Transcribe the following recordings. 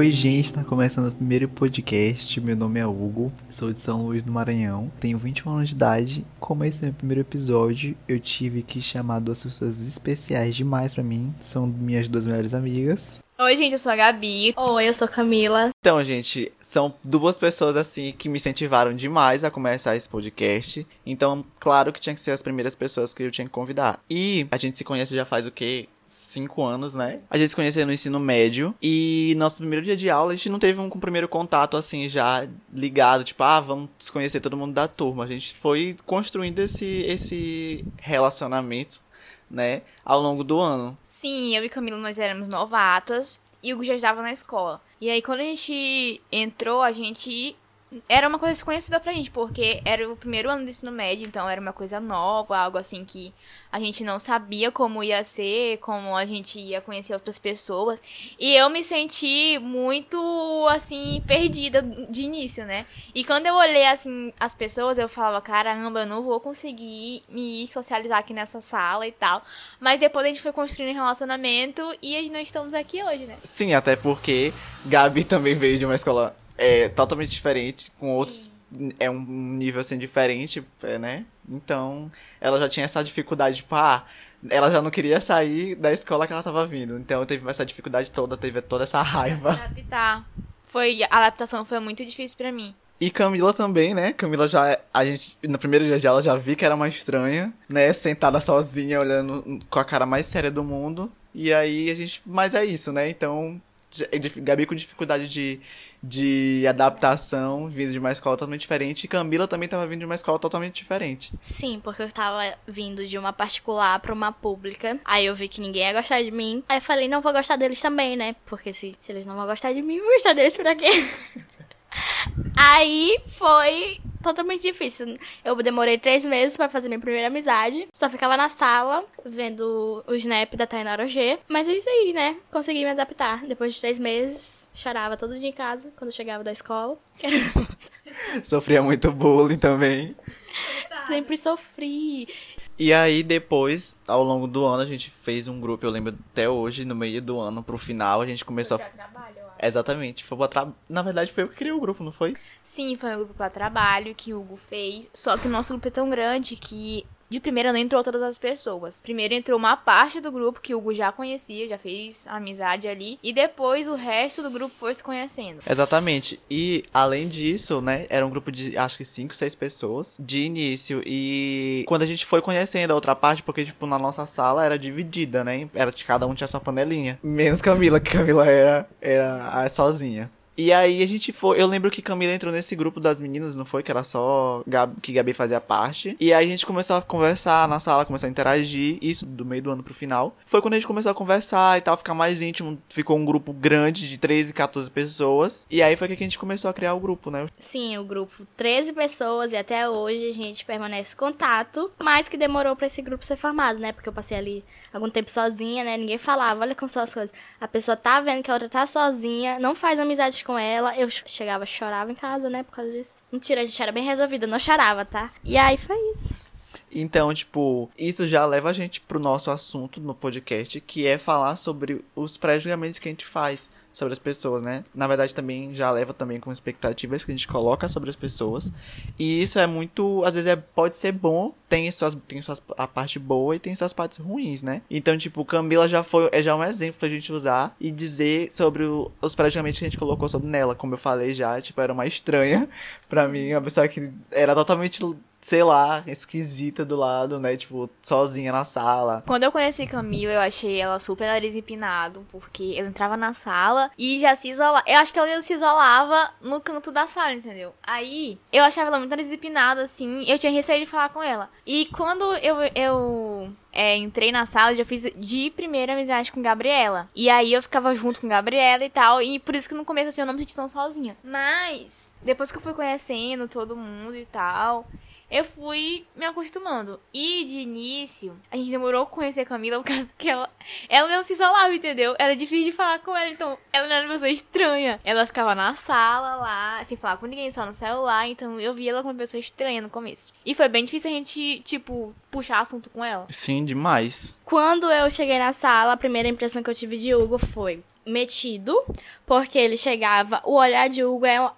Oi, gente, tá começando o primeiro podcast. Meu nome é Hugo, sou de São Luís do Maranhão, tenho 21 anos de idade. Como esse é meu primeiro episódio, eu tive que chamar duas pessoas especiais demais pra mim, são minhas duas melhores amigas. Oi, gente, eu sou a Gabi. Oi, eu sou Camila. Então, gente, são duas pessoas assim que me incentivaram demais a começar esse podcast. Então, claro que tinha que ser as primeiras pessoas que eu tinha que convidar. E a gente se conhece já faz o quê? Cinco anos, né? A gente se conheceu no ensino médio e nosso primeiro dia de aula a gente não teve um, primeiro contato assim já ligado, tipo, ah, vamos se conhecer todo mundo da turma. A gente foi construindo esse, esse relacionamento, né, ao longo do ano. Sim, eu e Camila nós éramos novatas e o Hugo já estava na escola. E aí quando a gente entrou, a gente era uma coisa desconhecida pra gente, porque era o primeiro ano do ensino médio, então era uma coisa nova, algo assim que a gente não sabia como ia ser, como a gente ia conhecer outras pessoas. E eu me senti muito, assim, perdida de início, né? E quando eu olhei, assim, as pessoas, eu falava, caramba, eu não vou conseguir me socializar aqui nessa sala e tal. Mas depois a gente foi construindo um relacionamento e nós estamos aqui hoje, né? Sim, até porque Gabi também veio de uma escola é totalmente diferente, com outros. É um nível assim diferente, é, né? Então, ela já tinha essa dificuldade, tipo, ah, ela já não queria sair da escola que ela tava vindo. Então teve essa dificuldade toda, teve toda essa raiva. Se adaptar. Foi, a adaptação foi muito difícil para mim. E Camila também, né? Camila já. A gente, no primeiro dia de aula, já vi que era uma estranha, né? Sentada sozinha, olhando com a cara mais séria do mundo. E aí a gente. Mas é isso, né? Então. Gabi com dificuldade de, de adaptação, vindo de uma escola totalmente diferente. E Camila também estava vindo de uma escola totalmente diferente. Sim, porque eu estava vindo de uma particular para uma pública. Aí eu vi que ninguém ia gostar de mim. Aí eu falei, não vou gostar deles também, né? Porque se, se eles não vão gostar de mim, vou gostar deles pra quê? Aí foi totalmente difícil. Eu demorei três meses para fazer minha primeira amizade. Só ficava na sala, vendo o snap da Tainara G. Mas é isso aí, né? Consegui me adaptar. Depois de três meses, chorava todo dia em casa, quando chegava da escola. Sofria muito bullying também. Sempre sofri. E aí, depois, ao longo do ano, a gente fez um grupo, eu lembro até hoje, no meio do ano, pro final, a gente começou a. Trabalho, Exatamente. Foi tra... Na verdade, foi eu que criei o grupo, não foi? Sim, foi um grupo para trabalho que o Hugo fez. Só que o nosso grupo é tão grande que de primeira não entrou todas as pessoas. Primeiro entrou uma parte do grupo que o Hugo já conhecia, já fez amizade ali. E depois o resto do grupo foi se conhecendo. Exatamente. E além disso, né, era um grupo de acho que 5, 6 pessoas de início. E quando a gente foi conhecendo a outra parte, porque, tipo, na nossa sala era dividida, né? Era de cada um tinha sua panelinha. Menos Camila, que Camila era, era sozinha. E aí a gente foi. Eu lembro que Camila entrou nesse grupo das meninas, não foi? Que era só Gabi, que Gabi fazia parte. E aí a gente começou a conversar na sala, começou a interagir. Isso do meio do ano pro final. Foi quando a gente começou a conversar e tal, ficar mais íntimo. Ficou um grupo grande de 13, 14 pessoas. E aí foi que a gente começou a criar o grupo, né? Sim, o grupo 13 pessoas e até hoje a gente permanece em contato. Mas que demorou para esse grupo ser formado, né? Porque eu passei ali algum tempo sozinha, né? Ninguém falava, olha como são as coisas. A pessoa tá vendo que a outra tá sozinha, não faz amizade com ela. Eu chegava, chorava em casa, né? Por causa disso. Mentira, a gente era bem resolvida, não chorava, tá? E aí foi isso. Então, tipo, isso já leva a gente pro nosso assunto no podcast, que é falar sobre os pré-julgamentos que a gente faz sobre as pessoas, né? Na verdade, também já leva também com expectativas que a gente coloca sobre as pessoas. E isso é muito, às vezes é, pode ser bom, tem suas tem suas a parte boa e tem suas partes ruins, né? Então, tipo, Camila já foi é já um exemplo pra gente usar e dizer sobre o, os praticamente que a gente colocou sobre nela, como eu falei já, tipo, era uma estranha para mim, uma pessoa que era totalmente sei lá, esquisita do lado, né? Tipo, sozinha na sala. Quando eu conheci Camila, eu achei ela super nariz empinado, porque ela entrava na sala e já se isolava. Eu acho que ela se isolava no canto da sala, entendeu? Aí, eu achava ela muito nariz empinado, assim, eu tinha receio de falar com ela. E quando eu, eu é, entrei na sala, já fiz de primeira amizade com Gabriela. E aí eu ficava junto com Gabriela e tal. E por isso que no começo assim eu não me senti tão sozinha. Mas, depois que eu fui conhecendo todo mundo e tal, eu fui me acostumando. E de início, a gente demorou a conhecer a Camila por causa que ela, ela não se isolava, entendeu? Era difícil de falar com ela, então ela era uma pessoa estranha. Ela ficava na sala lá, sem falar com ninguém, só no celular, então eu via ela como uma pessoa estranha no começo. E foi bem difícil a gente, tipo, puxar assunto com ela. Sim, demais. Quando eu cheguei na sala, a primeira impressão que eu tive de Hugo foi: metido, porque ele chegava, o olhar de Hugo é a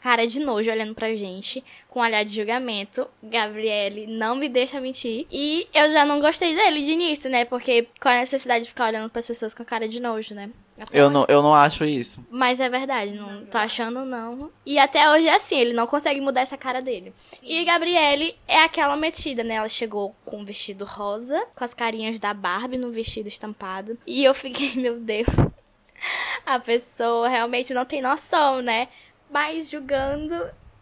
cara de nojo olhando pra gente, com um olhar de julgamento. Gabriele não me deixa mentir. E eu já não gostei dele de início, né? Porque qual a necessidade de ficar olhando pras pessoas com cara de nojo, né? Até Eu hoje. não, eu não acho isso. Mas é verdade, não tô achando não. E até hoje é assim, ele não consegue mudar essa cara dele. E Gabriele é aquela metida, né? Ela chegou com um vestido rosa, com as carinhas da Barbie no vestido estampado. E eu fiquei, meu Deus. A pessoa realmente não tem noção, né? Mas julgando,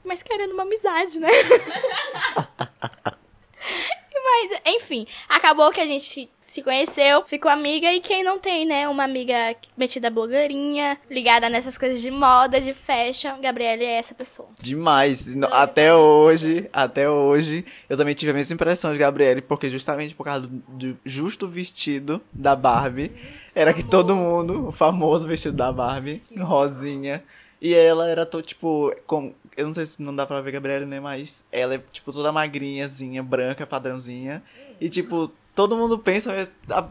mas querendo uma amizade, né? Mas, enfim, acabou que a gente se conheceu, ficou amiga e quem não tem, né? Uma amiga metida blogueirinha, ligada nessas coisas de moda, de fashion, Gabriele é essa pessoa. Demais. No- Até hoje, até hoje, eu também tive a mesma impressão de Gabriele, porque justamente por causa do, do justo vestido da Barbie, era que todo mundo, o famoso vestido da Barbie, rosinha, e ela era, to, tipo, com, eu não sei se não dá pra ver Gabriele, né, mas ela é, tipo, toda magrinhazinha, branca, padrãozinha, e, tipo, todo mundo pensa,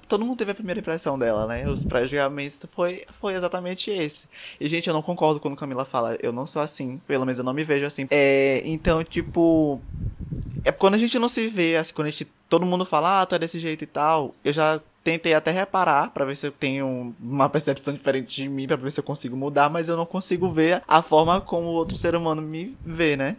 todo mundo teve a primeira impressão dela, né? Os pré-julgamentos foi, foi exatamente esse. E, gente, eu não concordo quando Camila fala, eu não sou assim, pelo menos eu não me vejo assim. É, então, tipo, é quando a gente não se vê, assim, quando a gente, todo mundo fala, ah, tu é desse jeito e tal, eu já tentei até reparar pra ver se eu tenho uma percepção diferente de mim, pra ver se eu consigo mudar, mas eu não consigo ver a forma como o outro ser humano me vê, né?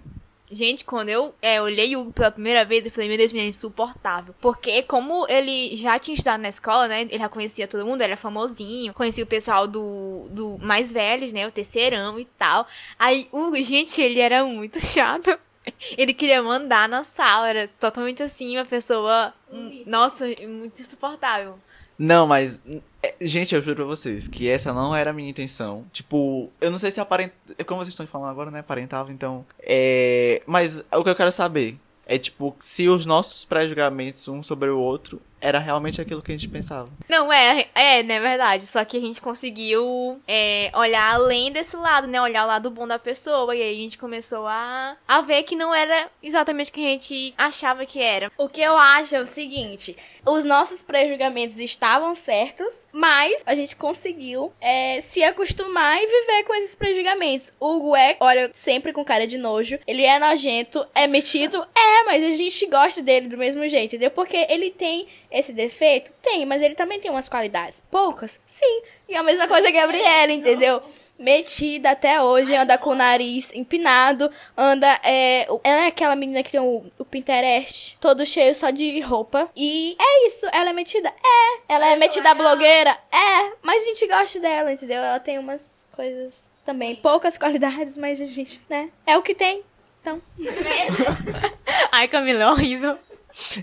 Gente, quando eu é, olhei o Hugo pela primeira vez, eu falei, meu Deus, menino, é insuportável. Porque como ele já tinha estudado na escola, né? Ele já conhecia todo mundo, ele era famosinho. Conhecia o pessoal do, do mais velhos, né? O terceirão e tal. Aí, Hugo, gente, ele era muito chato. Ele queria mandar na sala, era totalmente assim, uma pessoa... hum, Nossa, muito insuportável. Não, mas. é, Gente, eu juro pra vocês que essa não era a minha intenção. Tipo, eu não sei se aparenta. Como vocês estão falando agora, né? Aparentava, então. É. Mas o que eu quero saber é, tipo, se os nossos pré-julgamentos um sobre o outro era realmente aquilo que a gente pensava. Não, é, é, né, verdade. Só que a gente conseguiu é, olhar além desse lado, né? Olhar o lado bom da pessoa. E aí a gente começou a, a ver que não era exatamente o que a gente achava que era. O que eu acho é o seguinte: os nossos pré-julgamentos estavam certos, mas a gente conseguiu é, se acostumar e viver com esses pré-julgamentos. Hugo é, olha, sempre com cara de nojo. Ele é nojento, é metido, é, mas a gente gosta dele do mesmo jeito, entendeu? Porque ele tem esse defeito? Tem, mas ele também tem umas qualidades. Poucas? Sim. E a mesma coisa que a Gabriela, entendeu? Metida até hoje, anda com o nariz empinado, anda. É, ela é aquela menina que tem o, o Pinterest todo cheio só de roupa. E é isso, ela é metida? É. Ela é metida blogueira? É. Mas a gente gosta dela, entendeu? Ela tem umas coisas também. Poucas qualidades, mas a gente, né? É o que tem. Então. Ai, Camila, é horrível.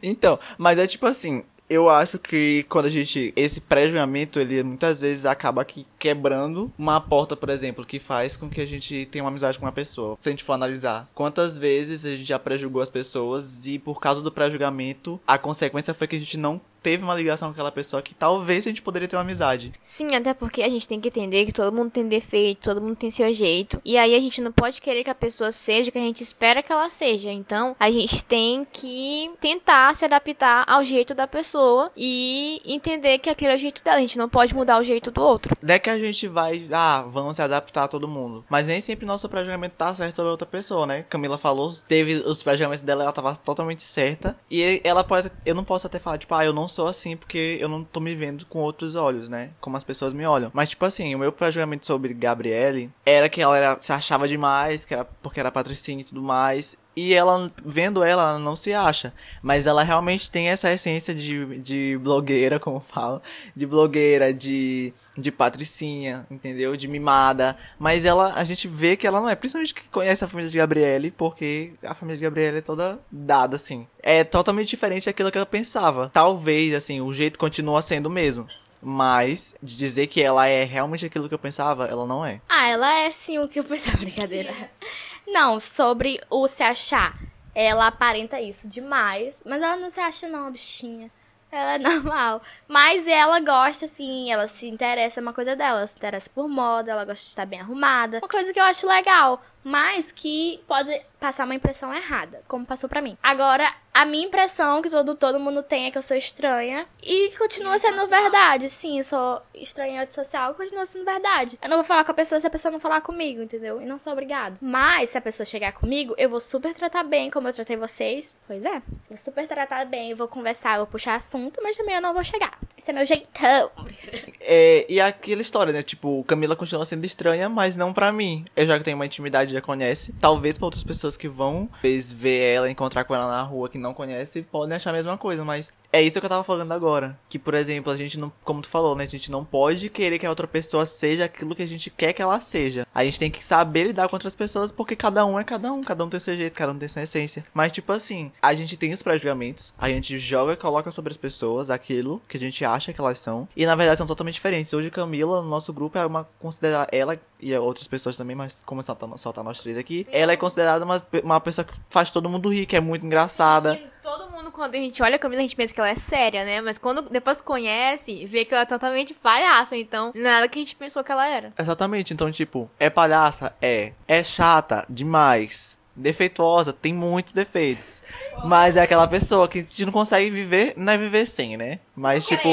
Então, mas é tipo assim, eu acho que quando a gente. Esse pré-julgamento, ele muitas vezes acaba aqui quebrando uma porta, por exemplo, que faz com que a gente tenha uma amizade com uma pessoa. Se a gente for analisar quantas vezes a gente já pré-julgou as pessoas e por causa do pré-julgamento, a consequência foi que a gente não teve uma ligação com aquela pessoa que talvez a gente poderia ter uma amizade. Sim, até porque a gente tem que entender que todo mundo tem defeito, todo mundo tem seu jeito. E aí a gente não pode querer que a pessoa seja o que a gente espera que ela seja. Então a gente tem que tentar se adaptar ao jeito da pessoa e entender que aquele é o jeito dela. A gente não pode mudar o jeito do outro. Não é que a gente vai, ah, vamos se adaptar a todo mundo. Mas nem sempre nosso pré-julgamento tá certo sobre a outra pessoa, né? Camila falou, teve os pré-julgamentos dela, ela tava totalmente certa. E ela pode, eu não posso até falar, tipo, ah, eu não sou assim porque eu não tô me vendo com outros olhos, né? Como as pessoas me olham. Mas, tipo assim, o meu pré-julgamento sobre Gabriele era que ela era, se achava demais, que era porque era patricinha e tudo mais. E ela, vendo ela, ela não se acha. Mas ela realmente tem essa essência de, de blogueira, como falo. De blogueira, de, de patricinha, entendeu? De mimada. Mas ela, a gente vê que ela não é. Principalmente que conhece a família de Gabriele, porque a família de Gabriele é toda dada, assim. É totalmente diferente daquilo que ela pensava. Talvez, assim, o jeito continua sendo o mesmo. Mas, de dizer que ela é realmente aquilo que eu pensava, ela não é. Ah, ela é sim o que eu pensava, brincadeira. Não, sobre o se achar. Ela aparenta isso demais, mas ela não se acha não, bichinha. Ela é normal. Mas ela gosta, assim, ela se interessa, é uma coisa dela. Ela se interessa por moda, ela gosta de estar bem arrumada. Uma coisa que eu acho legal, mas que pode passar uma impressão errada, como passou pra mim. Agora, a minha impressão que todo, todo mundo tem é que eu sou estranha e continua sendo verdade. Sim, eu sou estranha antissocial e continua sendo verdade. Eu não vou falar com a pessoa se a pessoa não falar comigo, entendeu? E não sou obrigada. Mas se a pessoa chegar comigo, eu vou super tratar bem como eu tratei vocês. Pois é. Vou super tratar bem, vou conversar, vou puxar assunto, mas também eu não vou chegar. Esse é meu jeitão. É, e aquela história, né? Tipo, Camila continua sendo estranha, mas não pra mim. Eu já tenho uma intimidade, já conhece. Talvez pra outras pessoas que vão ver ela, encontrar com ela na rua, que não conhece, podem achar a mesma coisa, mas é isso que eu tava falando agora. Que, por exemplo, a gente não, como tu falou, né? A gente não pode querer que a outra pessoa seja aquilo que a gente quer que ela seja. A gente tem que saber lidar com outras pessoas, porque cada um é cada um, cada um tem seu jeito, cada um tem sua essência. Mas, tipo assim, a gente tem os pré-julgamentos, a gente joga e coloca sobre as pessoas aquilo que a gente acha que elas são. E na verdade são totalmente diferentes. Hoje, Camila, no nosso grupo, é uma considerada. Ela e outras pessoas também, mas como só tá, só tá nós três aqui, ela é considerada uma, uma pessoa que faz todo mundo rir, que é muito engraçada. E todo mundo, quando a gente olha a Camila, a gente pensa que ela é séria, né? Mas quando depois conhece, vê que ela é totalmente palhaça. Então, não era que a gente pensou que ela era. Exatamente, então, tipo, é palhaça? É. É chata? Demais. Defeituosa? Tem muitos defeitos. Mas é aquela pessoa que a gente não consegue viver, não é viver sem, né? Mas, tipo.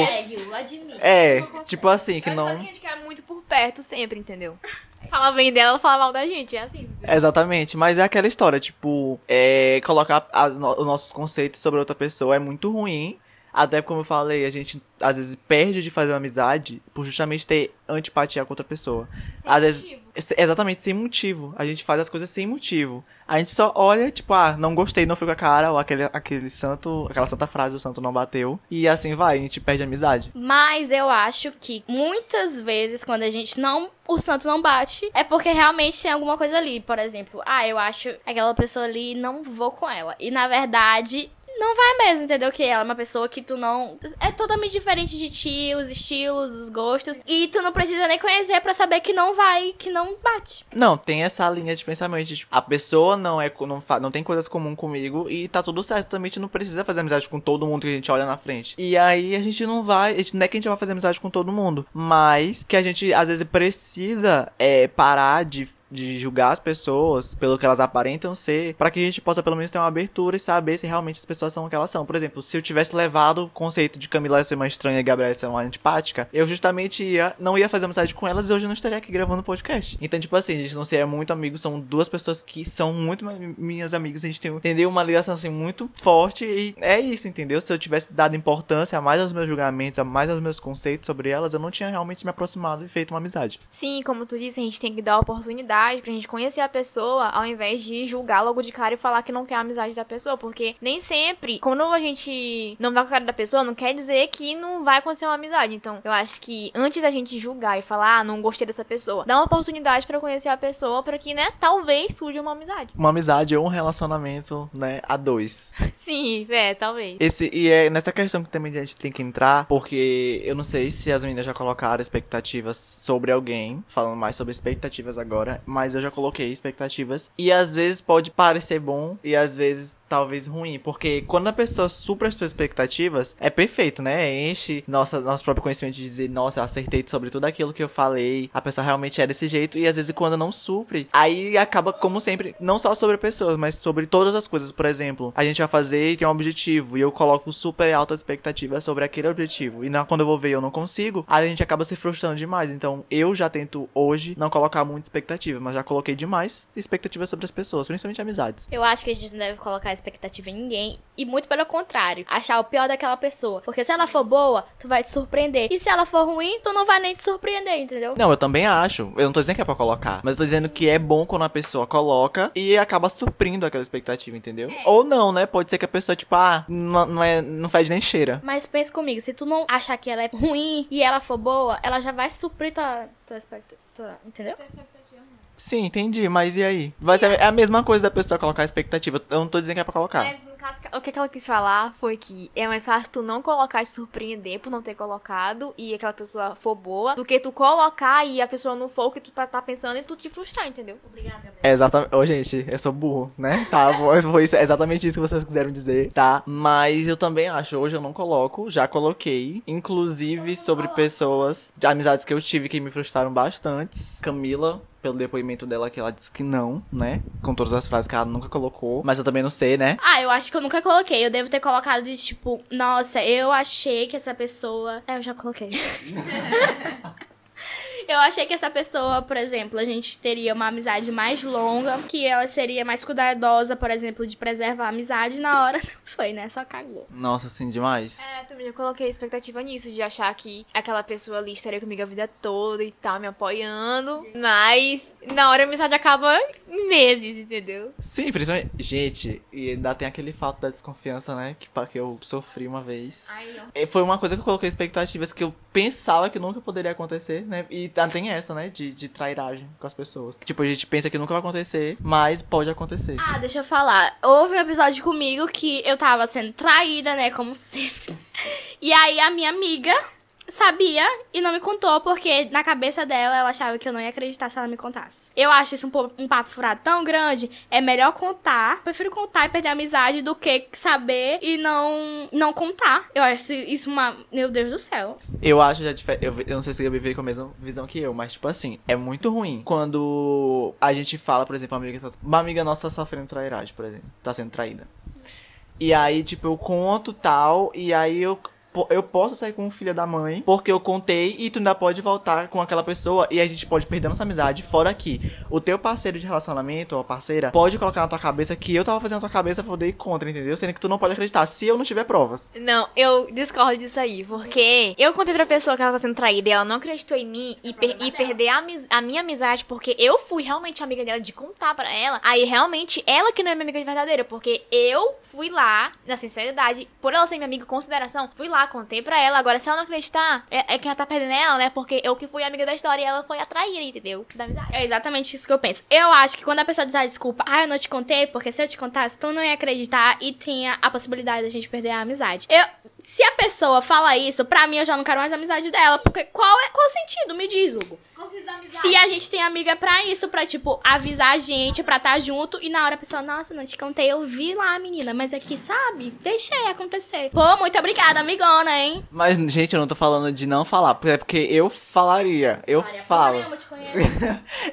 É, tipo assim, que É não. que a gente quer muito por perto sempre, entendeu? Fala bem dela, ela fala mal da gente, é assim. Exatamente, mas é aquela história, tipo, é, colocar as no- os nossos conceitos sobre outra pessoa é muito ruim. Até como eu falei, a gente às vezes perde de fazer uma amizade por justamente ter antipatia com outra pessoa. Sem às vezes, motivo. se- exatamente, sem motivo. A gente faz as coisas sem motivo. A gente só olha, tipo, ah, não gostei, não fui com a cara, ou aquele, aquele santo, aquela santa frase, o santo não bateu. E assim vai, a gente perde a amizade. Mas eu acho que muitas vezes, quando a gente não. O santo não bate, é porque realmente tem alguma coisa ali. Por exemplo, ah, eu acho aquela pessoa ali, não vou com ela. E na verdade. Não vai mesmo, entendeu? Que ela é uma pessoa que tu não. É totalmente diferente de ti, os estilos, os gostos. E tu não precisa nem conhecer pra saber que não vai, que não bate. Não, tem essa linha de pensamento. de, tipo, a pessoa não é não, não tem coisas comuns comigo e tá tudo certo. Também a gente não precisa fazer amizade com todo mundo que a gente olha na frente. E aí a gente não vai. Gente, não é que a gente vai fazer amizade com todo mundo. Mas que a gente às vezes precisa é, parar de. De julgar as pessoas pelo que elas aparentam ser, pra que a gente possa pelo menos ter uma abertura e saber se realmente as pessoas são o que elas são. Por exemplo, se eu tivesse levado o conceito de Camila ser uma estranha e Gabriela ser uma antipática, eu justamente ia, não ia fazer amizade com elas e hoje eu não estaria aqui gravando podcast. Então, tipo assim, a gente não seria muito amigo, são duas pessoas que são muito mi- minhas amigas, a gente tem, entendeu? Uma ligação assim muito forte e é isso, entendeu? Se eu tivesse dado importância a mais aos meus julgamentos, a mais aos meus conceitos sobre elas, eu não tinha realmente me aproximado e feito uma amizade. Sim, como tu disse, a gente tem que dar oportunidade pra gente conhecer a pessoa ao invés de julgar logo de cara e falar que não quer a amizade da pessoa. Porque nem sempre, quando a gente não vai com a cara da pessoa, não quer dizer que não vai acontecer uma amizade. Então, eu acho que antes da gente julgar e falar, ah, não gostei dessa pessoa, dá uma oportunidade pra conhecer a pessoa pra que, né, talvez surja uma amizade. Uma amizade ou um relacionamento, né, a dois. Sim, é, talvez. Esse, e é nessa questão que também a gente tem que entrar, porque eu não sei se as meninas já colocaram expectativas sobre alguém, falando mais sobre expectativas agora, mas eu já coloquei expectativas. E às vezes pode parecer bom e às vezes talvez ruim, porque quando a pessoa supra as suas expectativas, é perfeito, né? Enche nossa, nosso próprio conhecimento de dizer, nossa, eu acertei sobre tudo aquilo que eu falei, a pessoa realmente é desse jeito, e às vezes quando não supre, aí acaba, como sempre, não só sobre pessoas, mas sobre todas as coisas. Por exemplo, a gente vai fazer e tem um objetivo, e eu coloco super alta expectativa sobre aquele objetivo, e na, quando eu vou ver eu não consigo, aí a gente acaba se frustrando demais. Então eu já tento hoje não colocar muita expectativa, mas já coloquei demais expectativa sobre as pessoas, principalmente amizades. Eu acho que a gente não deve colocar expectativa em ninguém. E muito pelo contrário, achar o pior daquela pessoa. Porque se ela for boa, tu vai te surpreender. E se ela for ruim, tu não vai nem te surpreender, entendeu? Não, eu também acho. Eu não tô dizendo que é pra colocar. Mas eu tô dizendo que é bom quando a pessoa coloca e acaba suprindo aquela expectativa, entendeu? Ou não, né? Pode ser que a pessoa, tipo, ah, não, não, é, não faz nem cheira. Mas pensa comigo, se tu não achar que ela é ruim e ela for boa, ela já vai suprir tua, tua expectativa, entendeu? Sim, entendi. Mas e aí? Vai ser é a mesma coisa da pessoa colocar expectativa. Eu não tô dizendo que é pra colocar. Mas no caso, o que ela quis falar foi que é mais fácil tu não colocar e surpreender por não ter colocado e aquela pessoa for boa, do que tu colocar e a pessoa não for o que tu tá tá pensando e tu te frustrar, entendeu? É exatamente. Ô, gente, eu sou burro, né? Tá, foi isso- é exatamente isso que vocês quiseram dizer, tá? Mas eu também acho, hoje eu não coloco, já coloquei. Inclusive sobre pessoas de amizades que eu tive que me frustraram bastante. Camila. Pelo depoimento dela que ela disse que não, né? Com todas as frases que ela nunca colocou. Mas eu também não sei, né? Ah, eu acho que eu nunca coloquei. Eu devo ter colocado de tipo, nossa, eu achei que essa pessoa. É, eu já coloquei. Eu achei que essa pessoa, por exemplo, a gente teria uma amizade mais longa, que ela seria mais cuidadosa, por exemplo, de preservar a amizade na hora. Não foi, né? Só cagou. Nossa, assim, demais. É, também eu coloquei expectativa nisso, de achar que aquela pessoa ali estaria comigo a vida toda e tal, me apoiando. Mas na hora a amizade acaba em meses, entendeu? Sim, principalmente. Gente, e ainda tem aquele fato da desconfiança, né? Que, que eu sofri uma vez. Ai, não. Foi uma coisa que eu coloquei expectativas que eu pensava que nunca poderia acontecer, né? E ainda tem essa, né? De, de trairagem com as pessoas. Tipo, a gente pensa que nunca vai acontecer, mas pode acontecer. Ah, deixa eu falar. Houve um episódio comigo que eu tava sendo traída, né? Como sempre. E aí a minha amiga sabia e não me contou, porque na cabeça dela ela achava que eu não ia acreditar se ela me contasse. Eu acho isso um, um papo furado tão grande. É melhor contar. Prefiro contar e perder a amizade do que saber e não não contar. Eu acho isso uma. Meu Deus do céu. Eu acho já diferente. Eu, eu não sei se Gabi veio com a mesma visão que eu, mas, tipo assim, é muito ruim quando a gente fala, por exemplo, uma amiga, uma amiga nossa tá sofrendo trairagem, por exemplo, tá sendo traída. E aí, tipo, eu conto tal, e aí eu. Eu posso sair com o filho da mãe, porque eu contei e tu ainda pode voltar com aquela pessoa e a gente pode perder nossa amizade. Fora que o teu parceiro de relacionamento, ou parceira, pode colocar na tua cabeça que eu tava fazendo na tua cabeça pra poder ir contra, entendeu? Sendo que tu não pode acreditar se eu não tiver provas. Não, eu discordo disso aí, porque eu contei pra pessoa que ela tá sendo traída e ela não acreditou em mim e, per- e perder a, a minha amizade porque eu fui realmente amiga dela de contar pra ela. Aí realmente ela que não é minha amiga de verdadeira, porque eu fui lá, na sinceridade, por ela ser minha amiga consideração, fui lá, contei pra ela. Agora, se ela não acreditar, é, é que ela tá perdendo ela, né? Porque eu que fui amiga da história e ela foi a traíra, entendeu? Da amizade. É exatamente isso que eu penso. Eu acho que quando a pessoa diz ah, desculpa, ah, eu não te contei, porque se eu te contasse, tu não ia acreditar e tinha a possibilidade da gente perder a amizade. Eu, se a pessoa fala isso, pra mim eu já não quero mais a amizade dela, porque qual é qual o sentido? Me diz, Hugo. Se a gente tem amiga pra isso, pra, tipo, avisar a gente, pra estar junto, e na hora a pessoa, nossa, não te contei, eu vi lá, menina, mas aqui, sabe? Deixei acontecer. Pô, muito obrigada, amigona, hein? Mas, gente, eu não tô falando de não falar, porque é porque eu falaria. Eu falo. Eu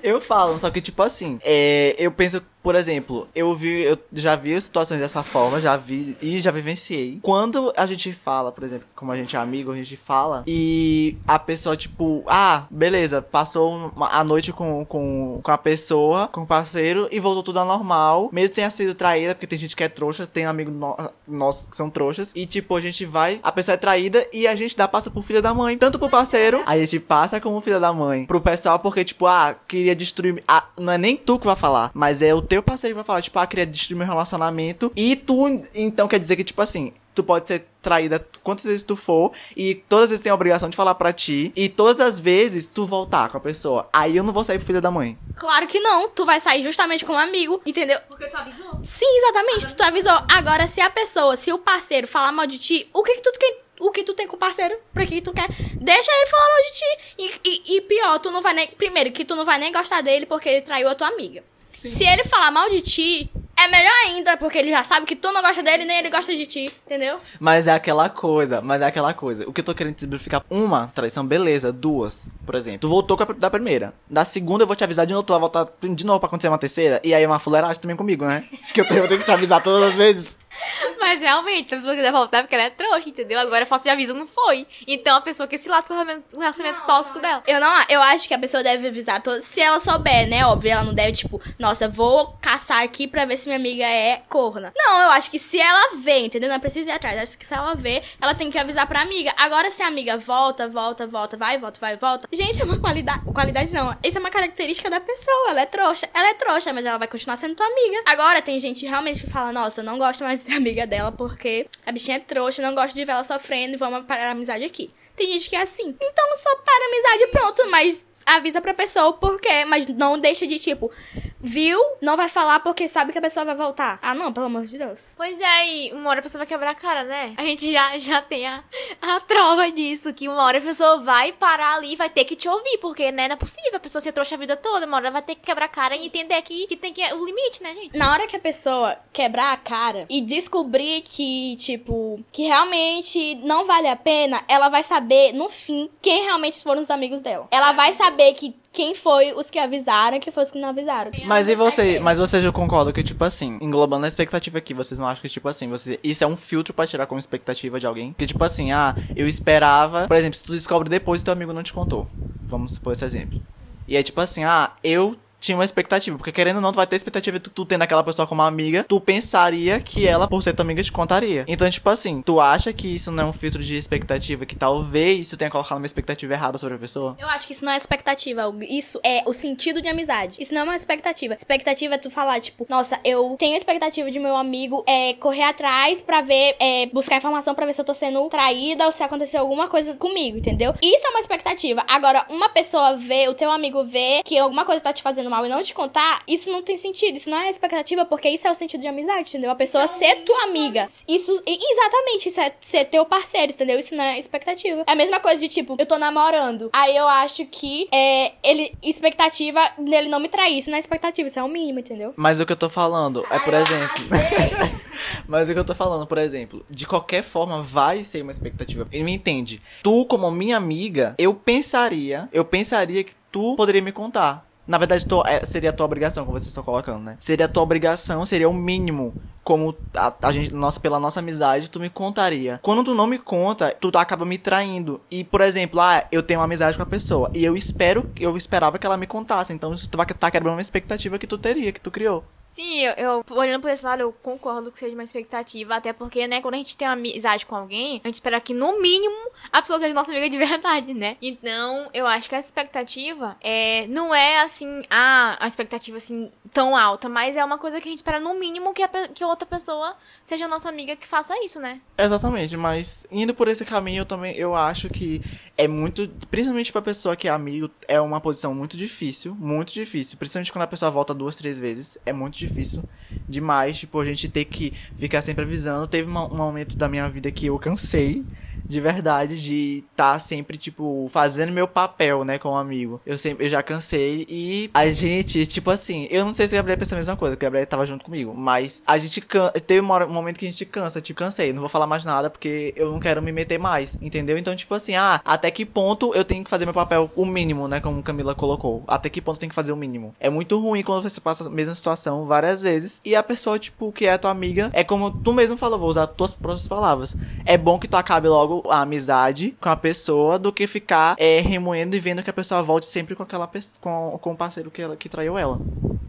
eu falo, só que, tipo assim, é, eu penso, por exemplo, eu vi, eu já vi situações dessa forma, já vi e já vivenciei. Quando a gente fala, por exemplo, como a gente é amigo, a gente fala, e a pessoa, tipo, ah, beleza, passou uma- a noite com, com, com a pessoa, com o parceiro, e voltou tudo ao normal, mesmo tenha sido traída, porque tem gente que é trouxa, tem amigo no, que são trouxas, e tipo, a gente vai, a pessoa é traída e a gente dá passa pro filho da mãe, tanto pro parceiro, a gente passa como filho da mãe, pro pessoal, porque tipo, ah, queria destruir, ah, não é nem tu que vai falar, mas é o teu parceiro vai falar, tipo, ah, queria destruir meu relacionamento, e tu, então quer dizer que, tipo assim, tu pode ser traída quantas vezes tu for e todas as vezes tem a obrigação de falar pra ti e todas as vezes tu voltar com a pessoa. Aí eu não vou sair pro filho da mãe. Claro que não, tu vai sair justamente como amigo, entendeu? Porque tu avisou? Sim, exatamente, tu avisou. Agora, se a pessoa, se o parceiro falar mal de ti, o que que tu quer... O que tu tem com o parceiro? Pra que tu quer? Deixa ele falar mal de ti. E, e- e pior, tu não vai nem. Primeiro, que tu não vai nem gostar dele porque ele traiu a tua amiga. Se ele falar mal de ti, é melhor ainda, porque ele já sabe que tu não gosta dele, nem ele gosta de ti, entendeu? Mas é aquela coisa, mas é aquela coisa. O que eu tô querendo simplificar, uma traição, beleza, duas, por exemplo. Tu voltou com a, da primeira. Da segunda eu vou te avisar de novo, tu vai voltar de novo pra acontecer uma terceira. E aí é uma fuleiragem também comigo, né? Que eu tenho, eu tenho que te avisar todas as vezes. Mas realmente, se a pessoa quiser voltar é porque ela é trouxa, entendeu? Agora a falta de aviso não foi. Então a pessoa que se lasca com o relacionamento, tóxico dela. Eu não, eu acho que a pessoa deve avisar todas. Se ela souber, né? Óbvio, ela não deve, tipo, nossa, vou caçar aqui pra ver se minha amiga é corna. Não, eu acho que se ela vê, entendeu? Não precisa ir atrás. Acho que se ela vê, ela tem que avisar pra amiga. Agora, se a amiga volta, volta, volta, vai, volta, vai, volta. Gente, é uma qualidade. Qualidade não. Isso é uma característica da pessoa. Ela é trouxa. Ela é trouxa, mas ela vai continuar sendo tua amiga. Agora, tem gente realmente que fala, nossa, eu não gosto mais de ser amiga dela porque a bichinha é trouxa, não gosto de ver ela sofrendo e vamos parar a amizade aqui. Tem gente que é assim. Então só para a amizade pronto, mas avisa pra pessoa o porquê, mas não deixa de tipo viu, não vai falar porque sabe que a pessoa vai voltar. Ah, não, pelo amor de Deus. Pois é, e uma hora a pessoa vai quebrar a cara, né? A gente já, já tem a, a prova disso, que uma hora a pessoa vai parar ali e vai ter que te ouvir, porque, né, não é possível, a pessoa se trouxa a vida toda, uma hora ela vai ter que quebrar a cara e entender que, que tem que o limite, né, gente? Na hora que a pessoa quebrar a cara e descobrir que, tipo, que realmente não vale a pena, ela vai saber, no fim, quem realmente foram os amigos dela. Ela vai saber que quem foi os que avisaram e quem foi os que não avisaram. Mas e você, mas você já concorda que, tipo assim, englobando a expectativa aqui, vocês não acham que, tipo assim, você, isso é um filtro pra tirar como expectativa de alguém? Que, tipo assim, ah, eu esperava, por exemplo, se tu descobre depois e teu amigo não te contou. Vamos supor esse exemplo. E é tipo assim, ah, eu tinha uma expectativa. Porque querendo ou não, tu vai ter expectativa de tu, tu tendo aquela pessoa como amiga, tu pensaria que ela, por ser tua amiga, te contaria. Então, tipo assim, tu acha que isso não é um filtro de expectativa, que talvez tu tenha colocado uma expectativa errada sobre a pessoa? Eu acho que isso não é expectativa. Isso é o sentido de amizade. Isso não é uma expectativa. Expectativa é tu falar, tipo, nossa, eu tenho a expectativa de meu amigo é, correr atrás pra ver, é, buscar informação pra ver se eu tô sendo traída ou se aconteceu alguma coisa comigo, entendeu? Isso é uma expectativa. Agora, uma pessoa vê, o teu amigo vê que alguma coisa tá te fazendo mal e não te contar, isso não tem sentido. Isso não é expectativa, porque isso é o sentido de amizade, entendeu? A pessoa ser tua amiga. Isso, exatamente, isso é ser teu parceiro, entendeu? Isso não é expectativa. É a mesma coisa de tipo, eu tô namorando. Aí eu acho que é, ele, expectativa dele não me trair. Isso não é expectativa, isso é o mínimo, entendeu? Mas o que eu tô falando é, por exemplo. Mas o que eu tô falando, por exemplo, de qualquer forma vai ser uma expectativa. Ele me entende. Tu, como minha amiga, eu pensaria, eu pensaria que tu poderia me contar. Na verdade, tô, é, seria a tua obrigação, como vocês estão colocando, né? Seria a tua obrigação, seria o mínimo. Como a, a, gente, nossa, pela nossa amizade, tu me contaria. Quando tu não me conta, tu acaba me traindo. E, por exemplo, ah, eu tenho uma amizade com a pessoa. E eu espero, eu esperava que ela me contasse. Então, tu vai tá quebrando uma expectativa que tu teria, que tu criou. Sim, eu, eu, olhando por esse lado, eu concordo que seja uma expectativa, até porque, né, quando a gente tem uma amizade com alguém, a gente espera que, no mínimo, a pessoa seja nossa amiga de verdade, né? Então, eu acho que a expectativa é, não é, assim, ah, a expectativa, assim, tão alta, mas é uma coisa que a gente espera, no mínimo, que, a, que outra pessoa seja nossa amiga que faça isso, né? Exatamente, mas indo por esse caminho, eu também, eu acho que é muito, principalmente pra pessoa que é amigo, é uma posição muito difícil, muito difícil, principalmente quando a pessoa volta duas, três vezes, é muito difícil demais, tipo, a gente ter que ficar sempre avisando. Teve uma, um momento da minha vida que eu cansei de verdade de estar tá sempre, tipo, fazendo meu papel, né, como amigo. Eu sempre, eu já cansei e a gente, tipo assim, eu não sei se o Gabriel pensa a mesma coisa, que o Gabriel tava junto comigo, mas a gente can... teve um momento que a gente cansa, tipo, cansei, não vou falar mais nada porque eu não quero me meter mais, entendeu? Então, tipo assim, ah, até que ponto eu tenho que fazer meu papel o mínimo, né, como Camila colocou. Até que ponto tem que fazer o mínimo. É muito ruim quando você passa a mesma situação várias vezes e a pessoa, tipo, que é tua amiga, é como tu mesmo falou, vou usar tuas próprias palavras. É bom que tu acabe logo a amizade com a pessoa do que ficar é, remoendo e vendo que a pessoa volte sempre com aquela com, com o parceiro que, ela, que traiu ela.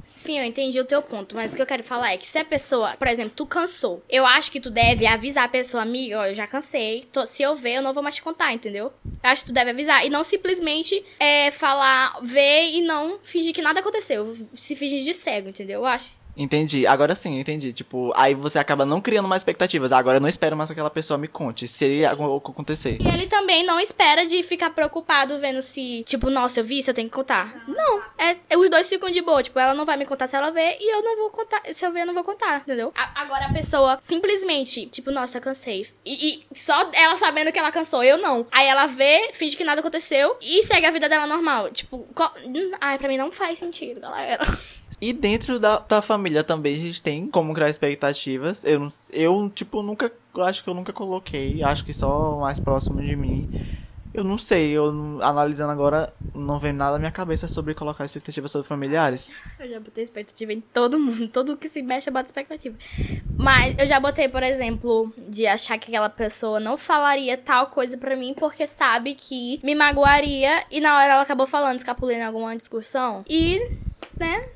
Sim, eu entendi o teu ponto, mas o que eu quero falar é que se a pessoa, por exemplo, tu cansou, eu acho que tu deve avisar a pessoa, amiga, ó, eu já cansei, tô, se eu ver, eu não vou mais te contar, entendeu? Eu acho que tu deve avisar e não simplesmente é, falar, ver e não fingir que nada aconteceu, se fingir de cego, entendeu? Eu acho Entendi. Agora sim, entendi. Tipo, aí você acaba não criando mais expectativas. Agora eu não espero mais que aquela pessoa me conte se acontecer. E ele também não espera de ficar preocupado vendo se, tipo, nossa, eu vi, se eu tenho que contar. Não. É, é, os dois ficam de boa. Tipo, ela não vai me contar se ela ver e eu não vou contar. Se eu ver, eu não vou contar, entendeu? A, agora a pessoa simplesmente, tipo, nossa, cansei. E, e, só ela sabendo que ela cansou, eu não. Aí ela vê, finge que nada aconteceu e segue a vida dela normal. Tipo, hum, ai, pra mim não faz sentido, galera. E dentro da, da família também a gente tem como criar expectativas. Eu, eu, tipo, nunca. Acho que eu nunca coloquei. Acho que só mais próximo de mim. Eu não sei, eu analisando agora, não vem nada na minha cabeça sobre colocar expectativas sobre familiares. Eu já botei expectativa em todo mundo, todo que se mexe eu boto expectativa. Mas eu já botei, por exemplo, de achar que aquela pessoa não falaria tal coisa pra mim porque sabe que me magoaria e na hora ela acabou falando, escapulando em alguma discussão. E, né,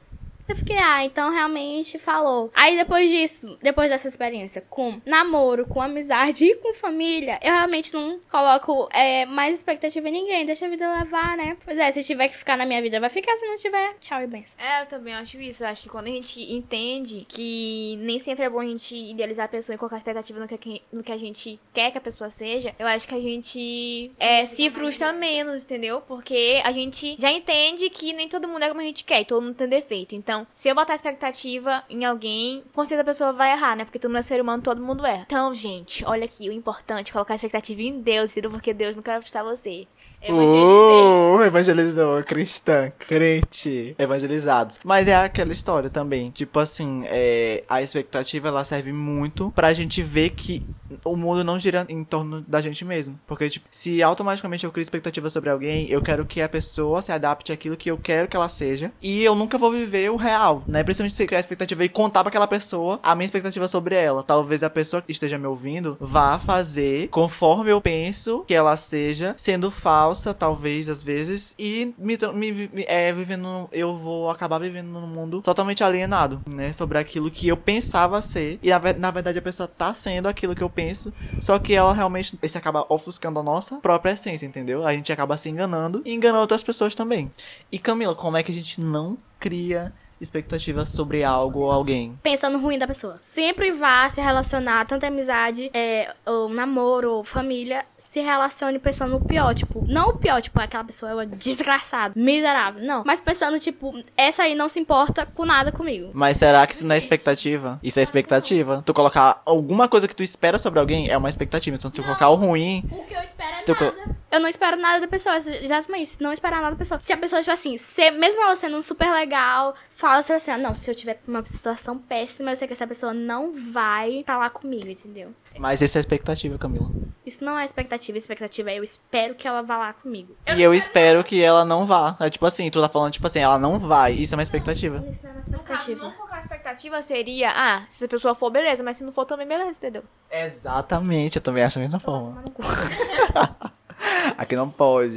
eu fiquei, ah, então realmente falou. Aí depois disso, depois dessa experiência com namoro, com amizade e com família, eu realmente não coloco é, mais expectativa em ninguém. Deixa a vida levar, né? Pois é, se tiver que ficar na minha vida, vai ficar. Se não tiver, tchau e benção. É, eu também acho isso. Eu acho que quando a gente entende que nem sempre é bom a gente idealizar a pessoa e colocar expectativa no que, no que a gente quer que a pessoa seja, eu acho que a gente é, se frustra menos, entendeu? Porque a gente já entende que nem todo mundo é como a gente quer e todo mundo tem defeito. Então, Então, se eu botar expectativa em alguém, com certeza a pessoa vai errar, né? Porque todo mundo é ser humano, todo mundo erra. Então, gente, olha aqui, o importante é colocar expectativa em Deus? Porque Deus nunca vai frustrar você. Uh, evangelizou, cristã, crente, evangelizados. Mas é aquela história também. Tipo assim, é, a expectativa ela serve muito pra gente ver que o mundo não gira em torno da gente mesmo. Porque, tipo, se automaticamente eu crio expectativa sobre alguém, eu quero que a pessoa se adapte àquilo que eu quero que ela seja. E eu nunca vou viver o real, né? Principalmente se criar expectativa e contar pra aquela pessoa a minha expectativa sobre ela. Talvez a pessoa que esteja me ouvindo vá fazer conforme eu penso que ela seja, sendo falsa, talvez, às vezes, e me, me é, vivendo. Eu vou acabar vivendo num mundo totalmente alienado, né? Sobre aquilo que eu pensava ser. E na, na verdade a pessoa tá sendo aquilo que eu penso. Só que ela realmente se acaba ofuscando a nossa própria essência, entendeu? A gente acaba se enganando e enganando outras pessoas também. E Camila, como é que a gente não cria expectativa sobre algo ou alguém. Pensando ruim da pessoa. Sempre vá se relacionar, tanto amizade, é, ou namoro, ou família, se relacione pensando no pior. Tipo, não o pior, tipo, aquela pessoa é uma desgraçada, miserável. Não. Mas pensando, tipo, essa aí não se importa com nada comigo. Mas será que isso não é expectativa? Isso é expectativa. Tu colocar alguma coisa que tu espera sobre alguém é uma expectativa. Então, se tu Não. colocar o ruim. O que eu espero é nada. co- Eu não espero nada da pessoa, exatamente, não esperar nada da pessoa. Se a pessoa, tipo assim, se, mesmo ela sendo super legal, fala assim, assim, ah, não, se eu tiver uma situação péssima, eu sei que essa pessoa não vai estar lá comigo, entendeu? Mas isso é expectativa, Camila. Isso não é expectativa, expectativa é eu espero que ela vá lá comigo. e eu espero que ela não vá. É tipo assim, tu tá falando, tipo assim, ela não vai. Isso é uma expectativa. Isso não é uma No caso, não expectativa. colocar expectativa seria, ah, se a pessoa for, beleza, mas se não for também, beleza, entendeu? Exatamente, eu também acho da mesma forma. Aqui não pode.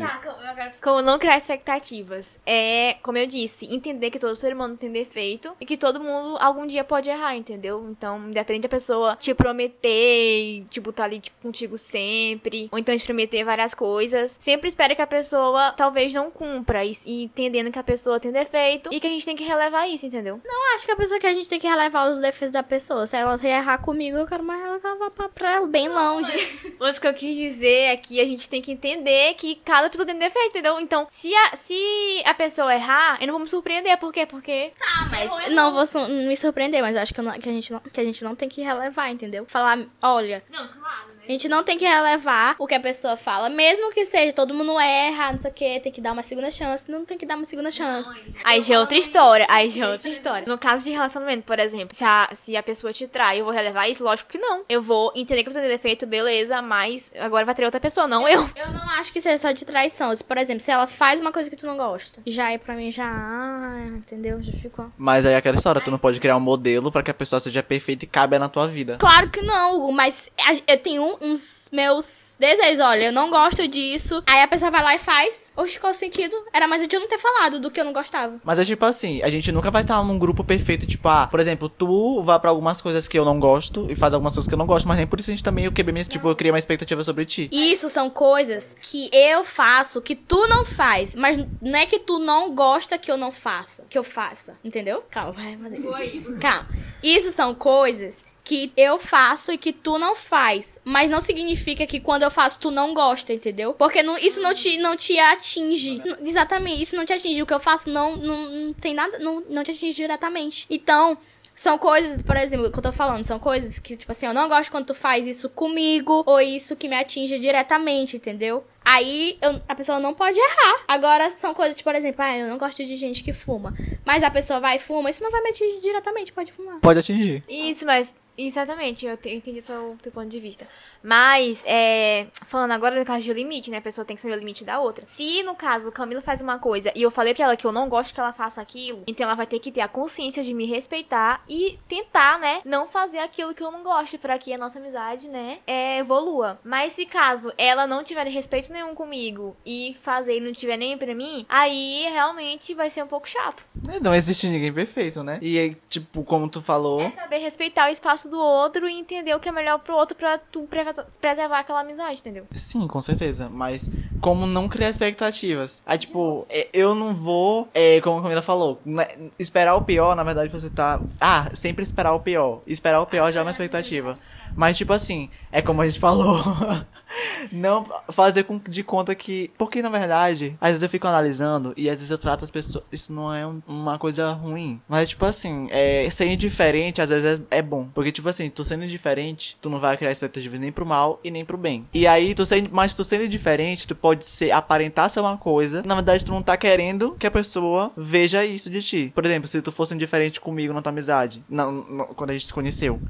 Como não criar expectativas. É, como eu disse, entender que todo ser humano tem defeito e que todo mundo algum dia pode errar, entendeu? Então, independente da pessoa te prometer e, tipo, tá ali tipo, contigo sempre, ou então te prometer várias coisas, sempre espere que a pessoa talvez não cumpra, e, e entendendo que a pessoa tem defeito e que a gente tem que relevar isso, entendeu? Eu acho que a pessoa que a gente tem que relevar os defeitos da pessoa. Se ela errar comigo, eu quero mais relevar pra, pra ela bem longe. Mas o que eu quis dizer é que a gente tem que entender que cada pessoa tem defeito, entendeu? Então, se a, se a pessoa errar, eu não vou me surpreender. Por quê? Porque. Ah, mas não vou su- me surpreender, mas eu acho que, eu não- que a gente não, que a gente não tem que relevar, entendeu? Falar, olha, Não, claro, né? a gente não tem que relevar o que a pessoa fala, mesmo que seja, todo mundo erra, não sei o que, tem que dar uma segunda chance, não tem que dar uma segunda chance. Aí já é outra história. Aí já é outra história. No caso de relacionamento, por exemplo, se a, se a pessoa te trai, eu vou relevar isso? Lógico que não. Eu vou entender que você tem defeito, beleza, mas agora vai ter outra pessoa, não eu. Eu não acho que seja só de traição. Se, por exemplo, se ela faz uma coisa que tu não gosta, já é pra mim, já, ah, entendeu? Já ficou. Mas aí é aquela história, tu não pode criar um modelo pra que a pessoa seja perfeita e cabe na tua vida. Claro que não, Hugo, mas eu tenho uns meus desejos. Olha, eu não gosto disso. Aí a pessoa vai lá e faz. Oxe, qual o sentido? Era mais eu não ter falado do que eu não gostava. Mas é tipo assim, a gente nunca vai estar num grupo perfeito, tipo, ah, por exemplo, tu vai pra algumas coisas que eu não gosto e faz algumas coisas que eu não gosto, mas nem por isso a gente também, eu quebrei minha, tipo, eu criei uma expectativa sobre ti. Isso são coisas que eu faço que tu não faz, mas não é que tu não gosta que eu não faça, que eu faça, entendeu? Calma, vai fazer. Calma. Isso são coisas que eu faço e que tu não faz, mas não significa que quando eu faço tu não gosta, entendeu? Porque não- isso não te, não te atinge. Exatamente, isso não te atinge. O que eu faço não, não, não tem nada, não, não te atinge diretamente. Então, são coisas, por exemplo, que eu tô falando, são coisas que, tipo assim, eu não gosto quando tu faz isso comigo, ou isso que me atinge diretamente, entendeu? Aí eu- a pessoa não pode errar. Agora são coisas, tipo, por exemplo, ah, eu não gosto de gente que fuma. Mas a pessoa vai e fuma, isso não vai me atingir diretamente, pode fumar. Pode atingir. Isso, mas. Exatamente, eu te- eu entendi o teu, teu ponto de vista. Mas, é, falando agora do caso de limite, né? A pessoa tem que saber o limite da outra. Se, no caso, Camila faz uma coisa e eu falei pra ela que eu não gosto que ela faça aquilo, então ela vai ter que ter a consciência de me respeitar e tentar, né? Não fazer aquilo que eu não gosto pra que a nossa amizade, né? É, evolua. Mas se caso ela não tiver respeito nenhum comigo e fazer e não tiver nem pra mim, aí realmente vai ser um pouco chato. É, Não existe ninguém perfeito, né? E tipo, como tu falou. É saber respeitar o espaço do outro e entender o que é melhor pro outro pra tu pre- preservar aquela amizade, entendeu? Sim, com certeza. Mas como não criar expectativas? Aí, tipo, é, eu não vou, é, como a Camila falou, né, esperar o pior, na verdade você tá. Ah, sempre esperar o pior. Esperar o pior já é uma expectativa. Mas, tipo assim, é como a gente falou. não fazer com, de conta que. Porque, na verdade, às vezes eu fico analisando e às vezes eu trato as pessoas. Isso não é um- uma coisa ruim. Mas, tipo assim, é, ser indiferente às vezes é, é bom. Porque, tipo assim, tu sendo indiferente, tu não vai criar expectativas nem pro mal e nem pro bem. E aí, tu sendo, mas tu sendo indiferente, tu pode ser aparentar ser uma coisa. Na verdade, tu não tá querendo que a pessoa veja isso de ti. Por exemplo, se tu fosse indiferente comigo na tua amizade, na- na- quando a gente se conheceu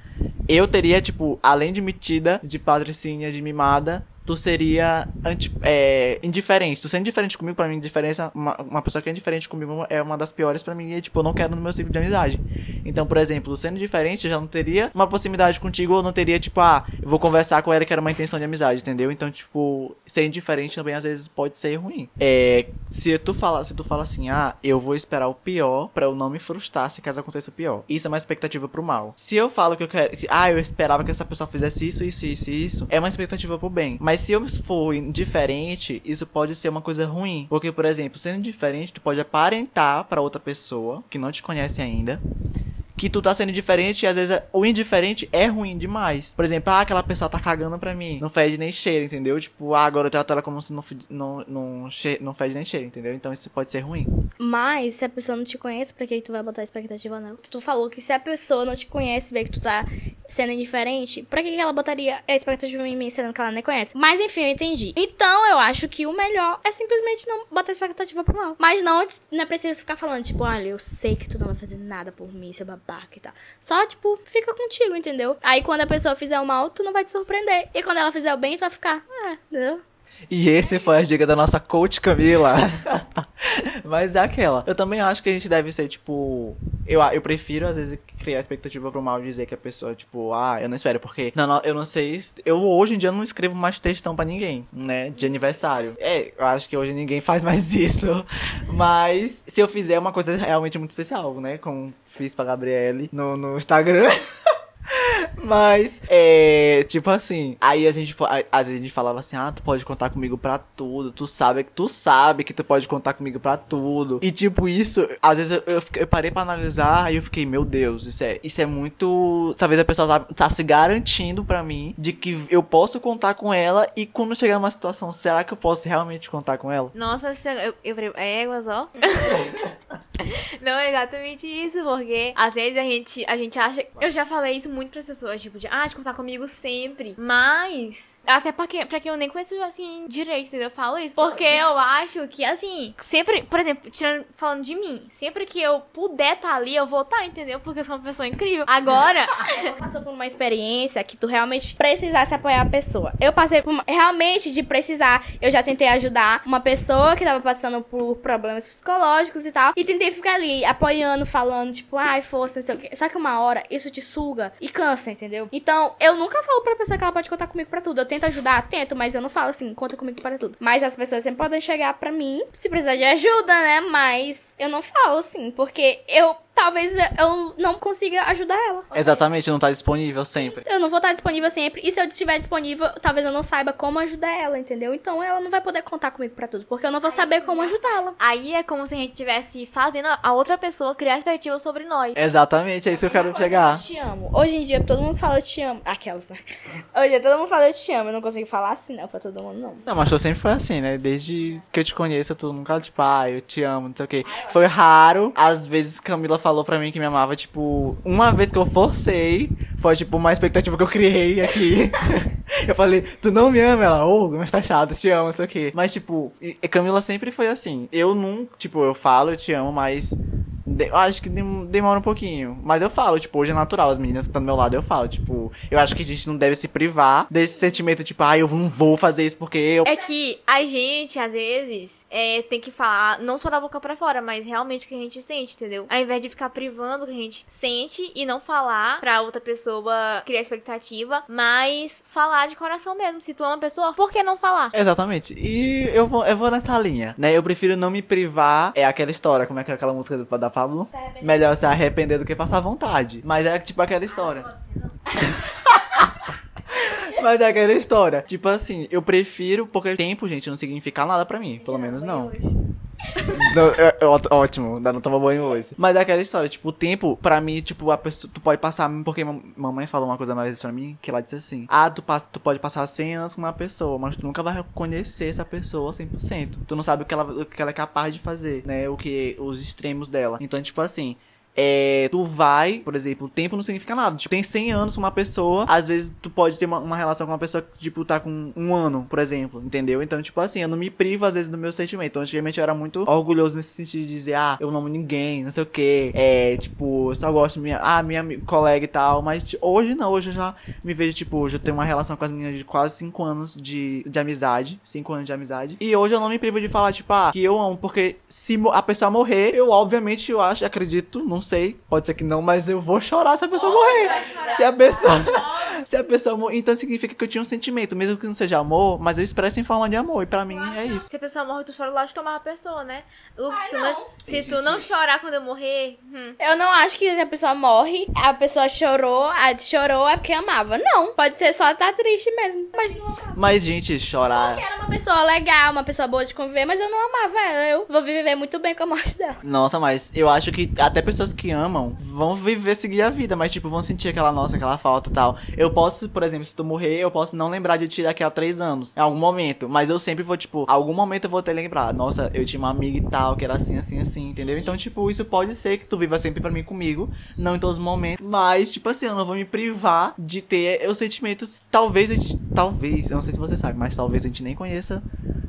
eu teria, tipo, além de metida, de patricinha, de mimada, tu seria anti, é, indiferente. Tu sendo indiferente comigo, pra mim, diferença, uma, uma pessoa que é indiferente comigo é uma das piores pra mim e, tipo, eu não quero no meu ciclo de amizade. Então, por exemplo, sendo diferente, eu já não teria uma proximidade contigo, ou não teria, tipo, ah, eu vou conversar com ela que era uma intenção de amizade, entendeu? Então, tipo, ser indiferente também às vezes pode ser ruim. É, se tu fala, se tu fala assim, ah, eu vou esperar o pior pra eu não me frustrar se caso aconteça o pior. Isso é uma expectativa pro mal. Se eu falo que eu quero, que, ah, eu esperava que essa pessoa fizesse isso, isso, isso, isso, é uma expectativa pro bem. Mas se eu for indiferente, isso pode ser uma coisa ruim, porque por exemplo, sendo indiferente, tu pode aparentar pra outra pessoa que não te conhece ainda que tu tá sendo diferente e às vezes o indiferente é ruim demais. Por exemplo, ah, aquela pessoa tá cagando pra mim. Não fede nem cheira, entendeu? Tipo, ah, agora eu trato ela como se não, não, não, não fede nem cheira, entendeu? Então isso pode ser ruim. Mas se a pessoa não te conhece, pra que tu vai botar expectativa não? Tu falou que se a pessoa não te conhece, vê que tu tá sendo indiferente, pra que ela botaria a expectativa em mim, sendo que ela nem conhece? Mas enfim, eu entendi. Então eu acho que o melhor é simplesmente não botar expectativa pro mal. Mas não, não é preciso ficar falando, tipo, olha, eu sei que tu não vai fazer nada por mim, seu babaca e tal. Só, tipo, fica contigo, entendeu? Aí quando a pessoa fizer o mal, tu não vai te surpreender. E quando ela fizer o bem, tu vai ficar, ah, entendeu? E esse foi a dica da nossa coach Camila. Mas é aquela. Eu também acho que a gente deve ser, tipo. Eu, eu prefiro, às vezes, criar expectativa pro mal dizer que a pessoa, tipo, ah, eu não espero, porque não, não, eu não sei. Eu hoje em dia não escrevo mais textão pra ninguém, né? De aniversário. É, eu acho que hoje ninguém faz mais isso. Mas se eu fizer uma coisa realmente muito especial, né? Como fiz pra Gabriele no, no Instagram. Mas, é, tipo assim, aí a gente, às vezes a gente falava assim, ah, tu pode contar comigo pra tudo, tu sabe, tu sabe que tu pode contar comigo pra tudo. E tipo, isso, às vezes eu, eu, eu parei pra analisar e eu fiquei, meu Deus, isso é, isso é muito, talvez a pessoa tá, tá se garantindo pra mim de que eu posso contar com ela e quando chegar numa situação, será que eu posso realmente contar com ela? Nossa, eu, eu, é éguas, ó. Não é exatamente isso, porque às vezes a gente, a gente acha. Eu já falei isso muito pras pessoas, tipo, de, ah, de contar comigo sempre. Mas, até pra quem, pra quem eu nem conheço assim direito, entendeu? Eu falo isso. Porque eu acho que, assim, sempre, por exemplo, tirando, falando de mim, sempre que eu puder estar ali, eu vou estar, entendeu? Porque eu sou uma pessoa incrível. Agora, passou por uma experiência que tu realmente precisasse apoiar a pessoa. Eu passei por uma, realmente de precisar. Eu já tentei ajudar uma pessoa que tava passando por problemas psicológicos e tal. E tentei ficar ali apoiando, falando, tipo, ai, força, não sei o quê. Só que uma hora isso te suga e cansa, entendeu? Então, eu nunca falo pra pessoa que ela pode contar comigo pra tudo. Eu tento ajudar, tento, mas eu não falo assim, conta comigo para tudo. Mas as pessoas sempre podem chegar pra mim se precisar de ajuda, né? Mas eu não falo assim, porque eu talvez eu não consiga ajudar ela. Exatamente, não tá disponível sempre. Eu não vou estar disponível sempre. E se eu estiver disponível, talvez eu não saiba como ajudar ela, entendeu? Então ela não vai poder contar comigo pra tudo, porque eu não vou saber como ajudá-la. aí é como se a gente estivesse fazendo a outra pessoa criar expectativa sobre nós. Exatamente, é isso que eu quero chegar. Eu te amo. Hoje em dia todo mundo fala eu te amo. Aquelas, né? Hoje em dia todo mundo fala eu te amo. Eu não consigo falar assim, não, pra todo mundo, não. Não, mas tu sempre foi assim, né? Desde que eu te conheço, tu nunca, tipo, ah, eu te amo, não sei o quê. Foi raro. Às vezes Camila falou pra mim que me amava, tipo, uma vez que eu forcei, foi tipo uma expectativa que eu criei aqui. eu falei, tu não me ama? Ela, ô, mas tá chato, te amo, sei o quê. Mas, tipo, Camila sempre foi assim. Eu não, tipo, eu falo, eu te amo, mas. De- Eu acho que dem- demora um pouquinho. Mas eu falo, tipo, hoje é natural. As meninas que estão do meu lado, eu falo, tipo, eu acho que a gente não deve se privar desse sentimento, tipo, ah, eu não vou fazer isso porque eu. É que a gente, às vezes, é, tem que falar, não só da boca pra fora, mas realmente o que a gente sente, entendeu? Ao invés de ficar privando o que a gente sente e não falar pra outra pessoa criar expectativa, mas falar de coração mesmo. Se tu ama a pessoa, por que não falar? Exatamente. E eu vou, eu vou nessa linha, né? Eu prefiro não me privar. É aquela história, como é que é aquela música da Pablo? Melhor se arrepender do que passar vontade. Mas é tipo aquela história. Mas é aquela história. Tipo assim, eu prefiro, porque tempo, gente, não significa nada pra mim. Pelo menos não. Não, é- é ótimo, ainda não toma banho hoje. Mas é aquela história, tipo, o tempo, pra mim, tipo, a pessoa, tu pode passar, porque mam- mamãe falou uma coisa vez pra mim, que ela disse assim, ah, tu, passa, tu pode passar 100 anos com uma pessoa, mas tu nunca vai conhecer essa pessoa 100%. Tu não sabe o que ela, o que ela é capaz de fazer, né, o que, os extremos dela. Então, tipo assim, é, tu vai, por exemplo, o tempo não significa nada. Tipo, tem 100 anos com uma pessoa, às vezes tu pode ter uma, uma relação com uma pessoa que, tipo, tá com um ano, por exemplo, entendeu? Então, tipo assim, eu não me privo, às vezes, do meu sentimento. Então, antigamente eu era muito orgulhoso nesse sentido de dizer, ah, eu não amo ninguém, não sei o que. É, tipo, eu só gosto minha, ah, minha colega e tal. Mas hoje não, hoje eu já me vejo, tipo, hoje eu tenho uma relação com as meninas de quase 5 anos de, de amizade. 5 anos de amizade. E hoje eu não me privo de falar, tipo, ah, que eu amo, porque se a pessoa morrer, eu obviamente eu acho, acredito, não sei, pode ser que não, mas eu vou chorar se a pessoa morrer. Se a pessoa. se a pessoa morrer. Então significa que eu tinha um sentimento, mesmo que não seja amor, mas eu expresso em forma de amor. E pra mim é isso. Se a pessoa morre, tu chora lá de tomar a pessoa, né? Lucas, Ai, se, não. se tu não chorar quando eu morrer, hum, Eu não acho que a pessoa morre, a pessoa chorou, a chorou é porque amava. Não, pode ser só tá triste mesmo. Mas. Mas, gente, chorar. Porque era uma pessoa legal, uma pessoa boa de conviver, mas eu não amava ela. Eu vou viver muito bem com a morte dela. Nossa, mas eu acho que até pessoas que amam vão viver, seguir a vida, mas, tipo, vão sentir aquela nossa, aquela falta e tal. Eu posso, por exemplo, se tu morrer, eu posso não lembrar de ti daqui a três anos, em algum momento. Mas eu sempre vou, tipo, algum momento eu vou ter lembrado. Nossa, eu tinha uma amiga e tal, que era assim, assim, assim, entendeu? Então, tipo, isso pode ser que tu viva sempre pra mim comigo, não em todos os momentos. Mas, tipo assim, eu não vou me privar de ter os sentimentos. Talvez a gente. Talvez, eu não sei se você sabe, mas talvez a gente nem conheça.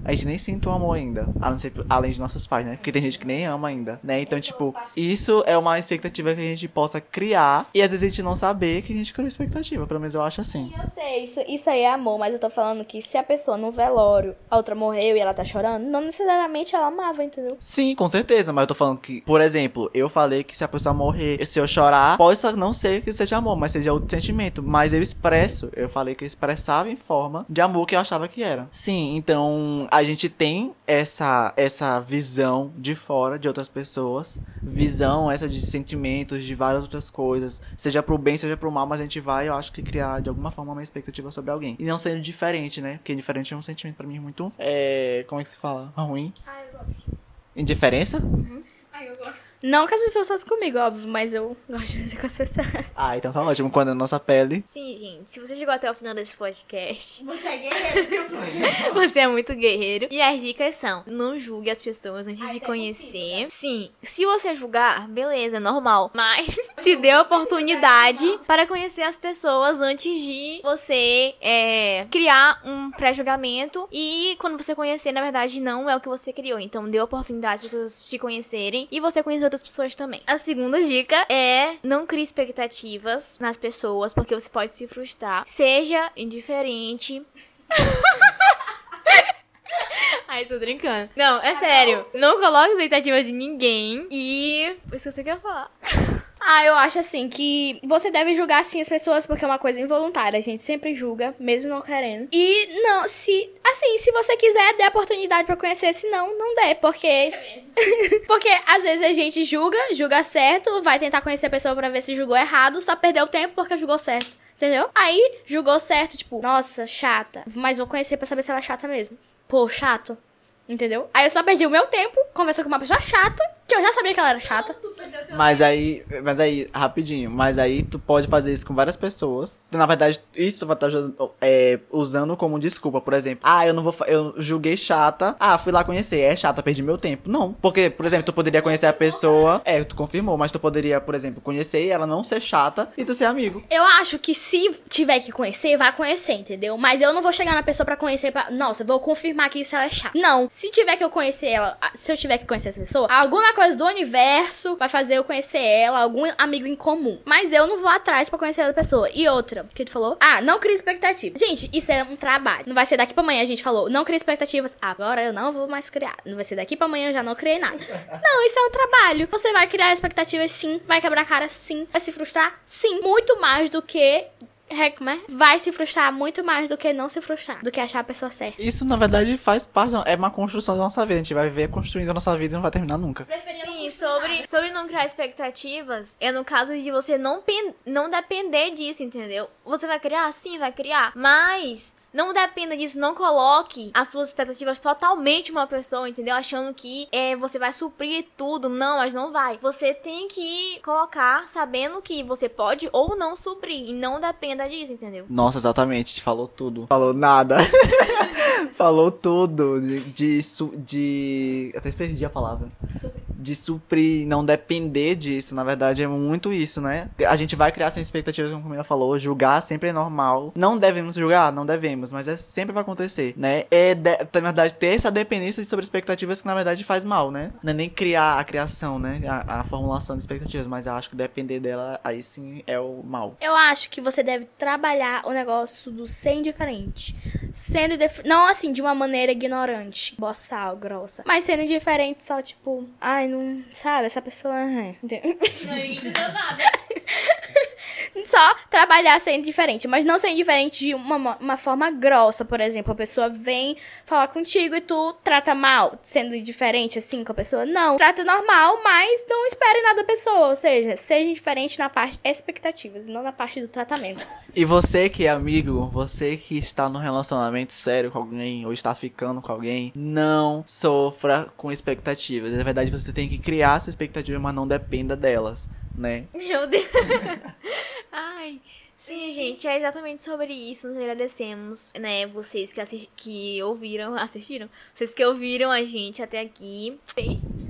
A gente nem sinta o amor ainda. Ser, além de nossos pais, né? Porque tem gente que nem ama ainda, né? Então, tipo, isso é uma expectativa que a gente possa criar. E às vezes a gente não saber que a gente criou expectativa. Pelo menos eu acho assim. Eu sei, isso, isso aí é amor, mas eu tô falando que se a pessoa no velório, a outra morreu e ela tá chorando, não necessariamente ela amava, entendeu? Sim, com certeza. Mas eu tô falando que, por exemplo, eu falei que se a pessoa morrer, se eu chorar, pode não ser que seja amor, mas seja outro sentimento. Mas eu expresso, eu falei que eu expressava em forma de amor que eu achava que era. Sim, então a gente tem essa, essa visão de fora de outras pessoas, visão essa de sentimentos, de várias outras coisas, seja pro bem, seja pro mal, mas a gente vai, eu acho que criar de alguma forma uma expectativa sobre alguém. E não sendo diferente, né? Porque diferente é um sentimento pra mim muito. É. Como é que se fala? Ruim. Ah, eu gosto. Indiferença? Ai, eu gosto. Não que as pessoas façam comigo, óbvio, mas eu gosto de fazer com as pessoas. Ah, então tá ótimo. Quando a nossa pele. Sim, gente, se você chegou até o final desse podcast, Você é guerreiro, você é muito guerreiro. E as dicas são: não julgue as pessoas antes Ah, de é conhecer. Sim, se você julgar, beleza, é normal. Mas se dê a oportunidade para conhecer as pessoas antes de você é, criar um pré-julgamento. E quando você conhecer, na verdade, não é o que você criou. Então dê a oportunidade para as pessoas te conhecerem e você conhecer outras pessoas também. A segunda dica é não crie expectativas nas pessoas, porque você pode se frustrar. Seja indiferente. Ai, tô brincando. Não, é sério. Não coloque expectativas de ninguém. E. Esqueci o que eu ia falar. Ah, eu acho assim que você deve julgar sim as pessoas porque é uma coisa involuntária. A gente sempre julga, mesmo não querendo. E não, se. Assim, se você quiser, dê a oportunidade pra conhecer. Se não, não dê. Porque. porque às vezes a gente julga, julga certo, vai tentar conhecer a pessoa pra ver se julgou errado, só perdeu tempo porque julgou certo. Entendeu? Aí julgou certo, tipo, nossa, chata. Mas vou conhecer pra saber se ela é chata mesmo. Pô, chato. Entendeu? Aí eu só perdi o meu tempo conversando com uma pessoa chata, que eu já sabia que ela era chata. Mas aí. Mas aí, rapidinho. Mas aí tu pode fazer isso com várias pessoas. Na verdade, isso tu vai estar é, usando como desculpa. Por exemplo, ah, eu não vou. Eu julguei chata. Ah, fui lá conhecer. É chata, perdi meu tempo. Não. Porque, por exemplo, tu poderia conhecer a pessoa. É, tu confirmou, mas tu poderia, por exemplo, conhecer e ela não ser chata e tu ser amigo. Eu acho que se tiver que conhecer, vai conhecer, entendeu? Mas eu não vou chegar na pessoa pra conhecer pra. Nossa, vou confirmar aqui se ela é chata. Não. Se tiver que eu conhecer ela, ah, se eu tiver que conhecer essa pessoa, alguma coisa do universo vai fazer eu conhecer ela, algum amigo em comum. Mas eu não vou atrás pra conhecer a pessoa. E outra, que tu falou? Ah, não crie expectativas. Gente, isso é um trabalho. Não vai ser daqui pra amanhã, a gente falou. Não crie expectativas. Agora eu não vou mais criar. Não vai ser daqui pra amanhã, eu já não criei nada. Não, isso é um trabalho. Você vai criar expectativas sim, vai quebrar cara sim, vai se frustrar sim. Muito mais do que como é? Vai se frustrar muito mais do que não se frustrar, do que achar a pessoa certa. Isso, na verdade, faz parte. É uma construção da nossa vida. A gente vai ver construindo a nossa vida e não vai terminar nunca. Sim, sobre, sobre não criar expectativas, é no caso de você não, pen- não depender disso, entendeu? Você vai criar? Sim, vai criar. Mas Não dependa disso, não coloque as suas expectativas totalmente uma pessoa, entendeu? Achando que é, você vai suprir tudo. Não, mas não vai. Você tem que colocar sabendo que você pode ou não suprir. E não dependa disso, entendeu? Nossa, exatamente. Falou tudo. Falou nada. Falou tudo. De, de, su- de. Até perdi a palavra. De suprir, não depender disso. Na verdade, é muito isso, né? A gente vai criar sem expectativas, como a Camila falou. Julgar sempre é normal. Não devemos julgar? Não devemos. Mas é, sempre vai acontecer, né? É, de- na verdade, ter essa dependência sobre expectativas que, na verdade, faz mal, né? Não é nem criar a criação, né? A, a formulação de expectativas. Mas eu acho que depender dela, aí sim é o mal. Eu acho que você deve trabalhar o negócio do ser indiferente. Sendo indif- Não assim, de uma maneira ignorante, boçal, grossa. Mas sendo indiferente, só tipo, ai, não. Sabe, essa pessoa. é, entendeu? Só trabalhar sendo diferente, mas não ser indiferente de uma, uma forma grossa, por exemplo. A pessoa vem falar contigo e tu trata mal, sendo indiferente assim com a pessoa. Não, trata normal, mas não espere nada da pessoa. Ou seja, seja indiferente na parte expectativas, não na parte do tratamento. E você que é amigo, você que está num relacionamento sério com alguém ou está ficando com alguém, não sofra com expectativas. Na verdade, você tem que criar essa expectativa, mas não dependa delas, né? Meu Deus. Ai. Sim, gente, é exatamente sobre isso. Nós agradecemos, né, vocês que, que ouviram, assistiram? Vocês que ouviram a gente até aqui.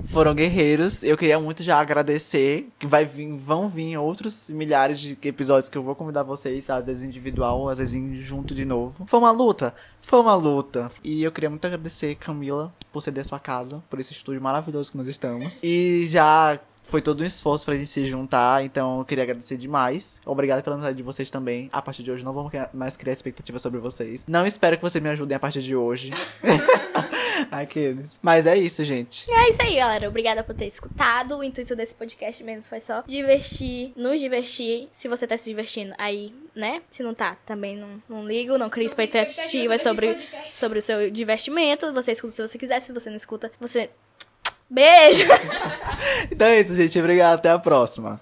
Foram guerreiros. Eu queria muito já agradecer que vai vir, vão vir outros milhares de episódios que eu vou convidar vocês, às vezes individual, às vezes junto de novo. Foi uma luta, foi uma luta. E eu queria muito agradecer Camila por ceder a sua casa, por esse estúdio maravilhoso que nós estamos. E já foi todo um esforço pra gente se juntar, então eu queria agradecer demais. Obrigado pela amizade de vocês também. A partir de hoje não vamos criar- mais criar expectativas sobre vocês. Não espero que vocês me ajudem a partir de hoje. Aqueles. Mas é isso, gente. É isso aí, galera. Obrigada por ter escutado. O intuito desse podcast mesmo foi só divertir, nos divertir. Se você tá se divertindo, aí, né? Se não tá, também não, não ligo, não crie expectativas sobre, sobre o seu divertimento. Você escuta se você quiser, se você não escuta, você. Beijo! Então é isso, gente. Obrigado. Até a próxima.